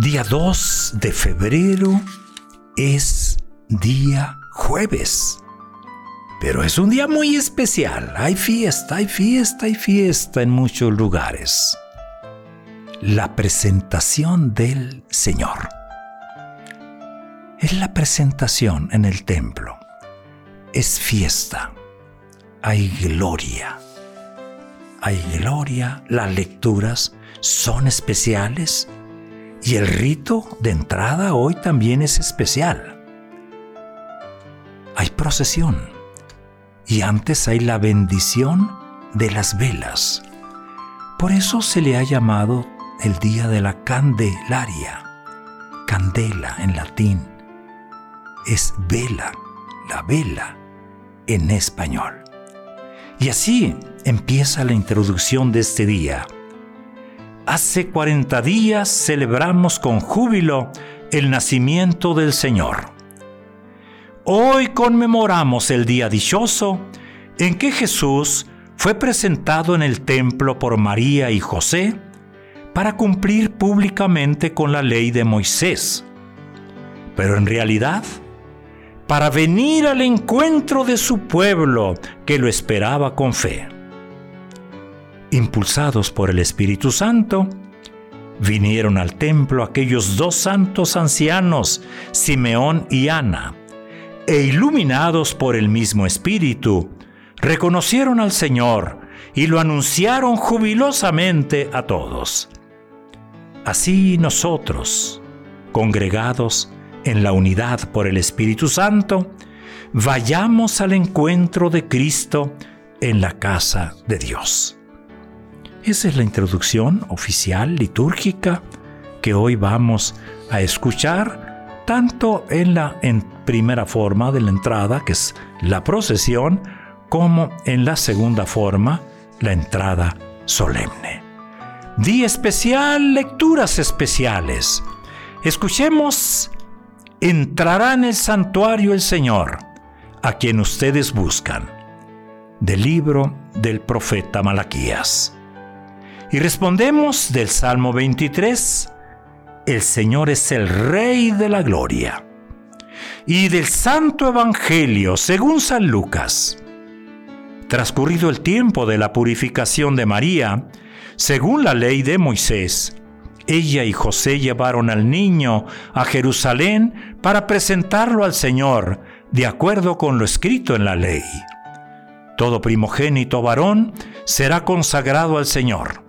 Día 2 de febrero es día jueves. Pero es un día muy especial. Hay fiesta, hay fiesta, hay fiesta en muchos lugares. La presentación del Señor. Es la presentación en el templo. Es fiesta. Hay gloria. Hay gloria. Las lecturas son especiales. Y el rito de entrada hoy también es especial. Hay procesión. Y antes hay la bendición de las velas. Por eso se le ha llamado el día de la Candelaria. Candela en latín. Es vela, la vela en español. Y así empieza la introducción de este día. Hace 40 días celebramos con júbilo el nacimiento del Señor. Hoy conmemoramos el día dichoso en que Jesús fue presentado en el templo por María y José para cumplir públicamente con la ley de Moisés. Pero en realidad, para venir al encuentro de su pueblo que lo esperaba con fe impulsados por el Espíritu Santo, vinieron al templo aquellos dos santos ancianos, Simeón y Ana, e iluminados por el mismo Espíritu, reconocieron al Señor y lo anunciaron jubilosamente a todos. Así nosotros, congregados en la unidad por el Espíritu Santo, vayamos al encuentro de Cristo en la casa de Dios. Esa es la introducción oficial, litúrgica, que hoy vamos a escuchar tanto en la en primera forma de la entrada, que es la procesión, como en la segunda forma, la entrada solemne. Día especial, lecturas especiales. Escuchemos, entrará en el santuario el Señor, a quien ustedes buscan, del libro del profeta Malaquías. Y respondemos del Salmo 23, el Señor es el Rey de la Gloria. Y del Santo Evangelio según San Lucas. Transcurrido el tiempo de la purificación de María, según la ley de Moisés, ella y José llevaron al niño a Jerusalén para presentarlo al Señor, de acuerdo con lo escrito en la ley. Todo primogénito varón será consagrado al Señor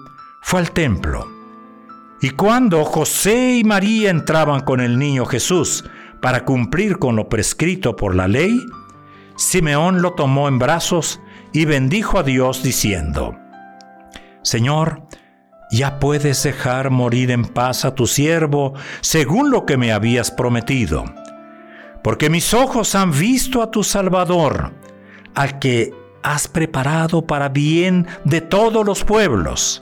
fue al templo. Y cuando José y María entraban con el niño Jesús para cumplir con lo prescrito por la ley, Simeón lo tomó en brazos y bendijo a Dios diciendo, Señor, ya puedes dejar morir en paz a tu siervo según lo que me habías prometido, porque mis ojos han visto a tu Salvador, al que has preparado para bien de todos los pueblos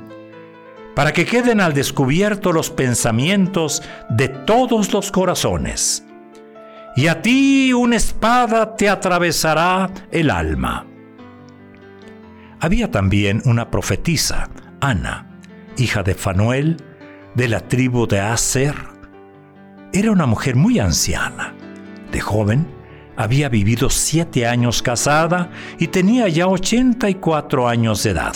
para que queden al descubierto los pensamientos de todos los corazones. Y a ti una espada te atravesará el alma. Había también una profetisa, Ana, hija de Fanuel, de la tribu de Aser. Era una mujer muy anciana. De joven, había vivido siete años casada y tenía ya 84 años de edad.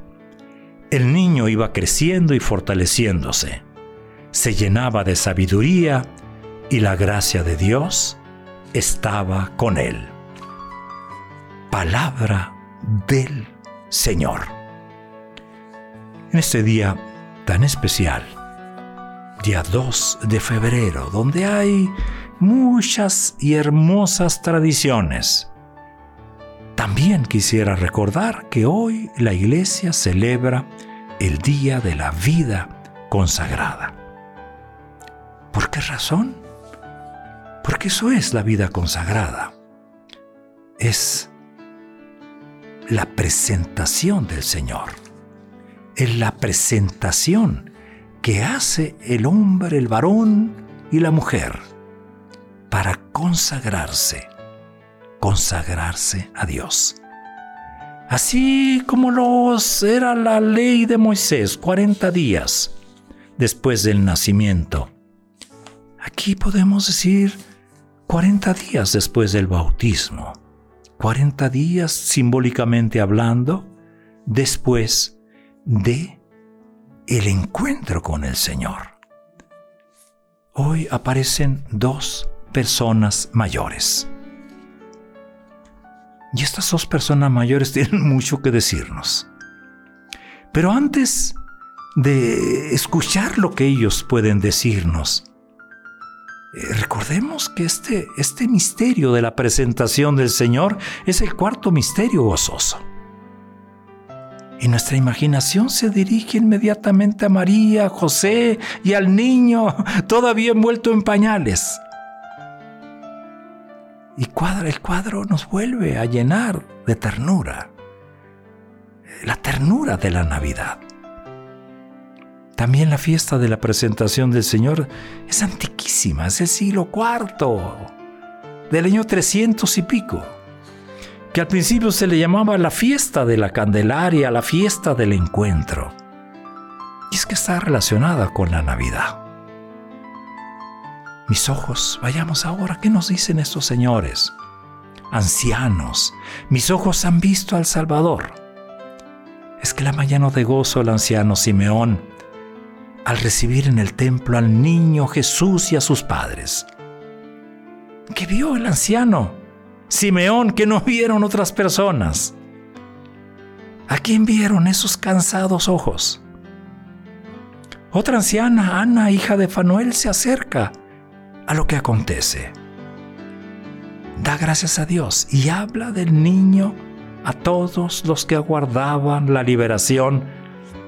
El niño iba creciendo y fortaleciéndose. Se llenaba de sabiduría y la gracia de Dios estaba con él. Palabra del Señor. En este día tan especial, día 2 de febrero, donde hay muchas y hermosas tradiciones, también quisiera recordar que hoy la iglesia celebra el Día de la Vida consagrada. ¿Por qué razón? Porque eso es la vida consagrada. Es la presentación del Señor. Es la presentación que hace el hombre, el varón y la mujer para consagrarse consagrarse a Dios. Así como los era la ley de Moisés, 40 días después del nacimiento. Aquí podemos decir 40 días después del bautismo. 40 días simbólicamente hablando después de el encuentro con el Señor. Hoy aparecen dos personas mayores. Y estas dos personas mayores tienen mucho que decirnos. Pero antes de escuchar lo que ellos pueden decirnos, eh, recordemos que este, este misterio de la presentación del Señor es el cuarto misterio gozoso. Y nuestra imaginación se dirige inmediatamente a María, José y al niño todavía envuelto en pañales. Y el cuadro nos vuelve a llenar de ternura, la ternura de la Navidad. También la fiesta de la presentación del Señor es antiquísima, es el siglo IV, del año 300 y pico, que al principio se le llamaba la fiesta de la Candelaria, la fiesta del encuentro. Y es que está relacionada con la Navidad. Mis ojos, vayamos ahora, ¿qué nos dicen estos señores? Ancianos, mis ojos han visto al Salvador. La mañana de gozo el anciano Simeón al recibir en el templo al niño Jesús y a sus padres. ¿Qué vio el anciano? Simeón que no vieron otras personas. ¿A quién vieron esos cansados ojos? Otra anciana, Ana, hija de Fanuel, se acerca a lo que acontece. Da gracias a Dios y habla del niño a todos los que aguardaban la liberación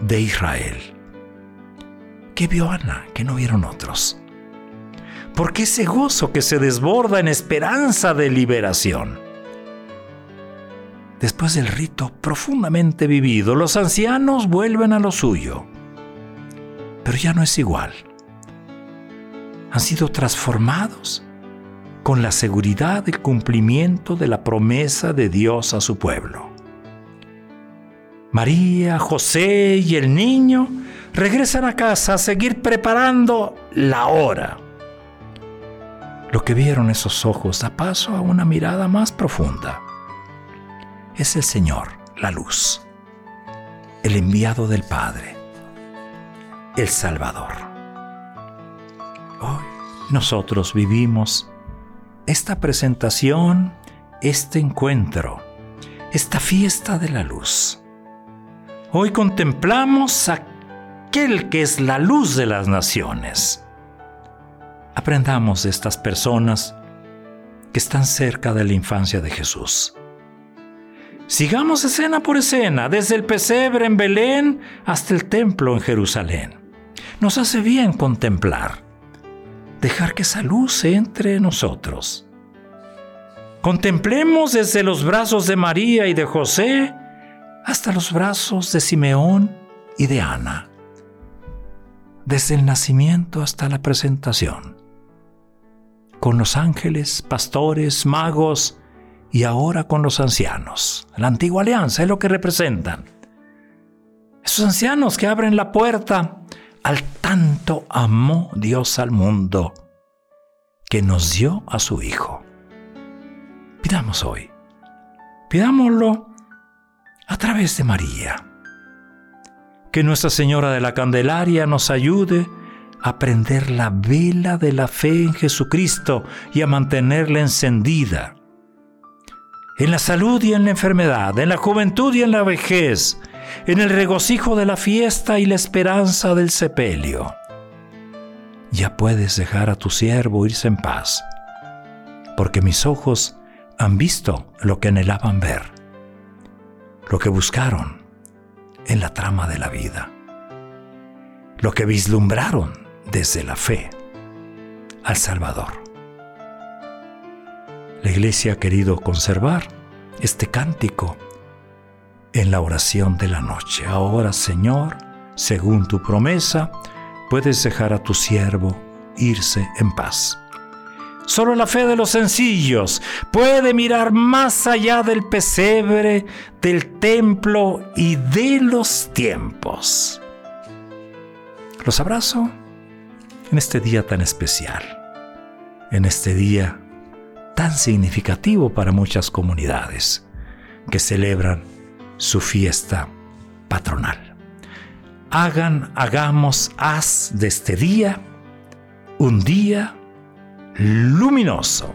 de Israel. ¿Qué vio Ana que no vieron otros? Porque ese gozo que se desborda en esperanza de liberación. Después del rito profundamente vivido, los ancianos vuelven a lo suyo. Pero ya no es igual han sido transformados con la seguridad del cumplimiento de la promesa de Dios a su pueblo. María, José y el niño regresan a casa a seguir preparando la hora. Lo que vieron esos ojos da paso a una mirada más profunda. Es el Señor, la luz, el enviado del Padre, el Salvador nosotros vivimos esta presentación, este encuentro, esta fiesta de la luz. Hoy contemplamos aquel que es la luz de las naciones. Aprendamos de estas personas que están cerca de la infancia de Jesús. Sigamos escena por escena, desde el pesebre en Belén hasta el templo en Jerusalén. Nos hace bien contemplar, dejar que esa luz entre nosotros. Contemplemos desde los brazos de María y de José hasta los brazos de Simeón y de Ana, desde el nacimiento hasta la presentación, con los ángeles, pastores, magos y ahora con los ancianos. La antigua alianza es lo que representan. Esos ancianos que abren la puerta al tanto amó Dios al mundo que nos dio a su Hijo. Pidamos hoy, pidámoslo a través de María que Nuestra Señora de la Candelaria nos ayude a prender la vela de la fe en Jesucristo y a mantenerla encendida. En la salud y en la enfermedad, en la juventud y en la vejez, en el regocijo de la fiesta y la esperanza del sepelio. Ya puedes dejar a tu siervo irse en paz, porque mis ojos han visto lo que anhelaban ver, lo que buscaron en la trama de la vida. Lo que vislumbraron desde la fe al Salvador. La iglesia ha querido conservar este cántico en la oración de la noche. Ahora, Señor, según tu promesa, puedes dejar a tu siervo irse en paz. Solo la fe de los sencillos puede mirar más allá del pesebre, del templo y de los tiempos. Los abrazo en este día tan especial, en este día tan significativo para muchas comunidades que celebran su fiesta patronal. Hagan, hagamos, haz de este día un día luminoso.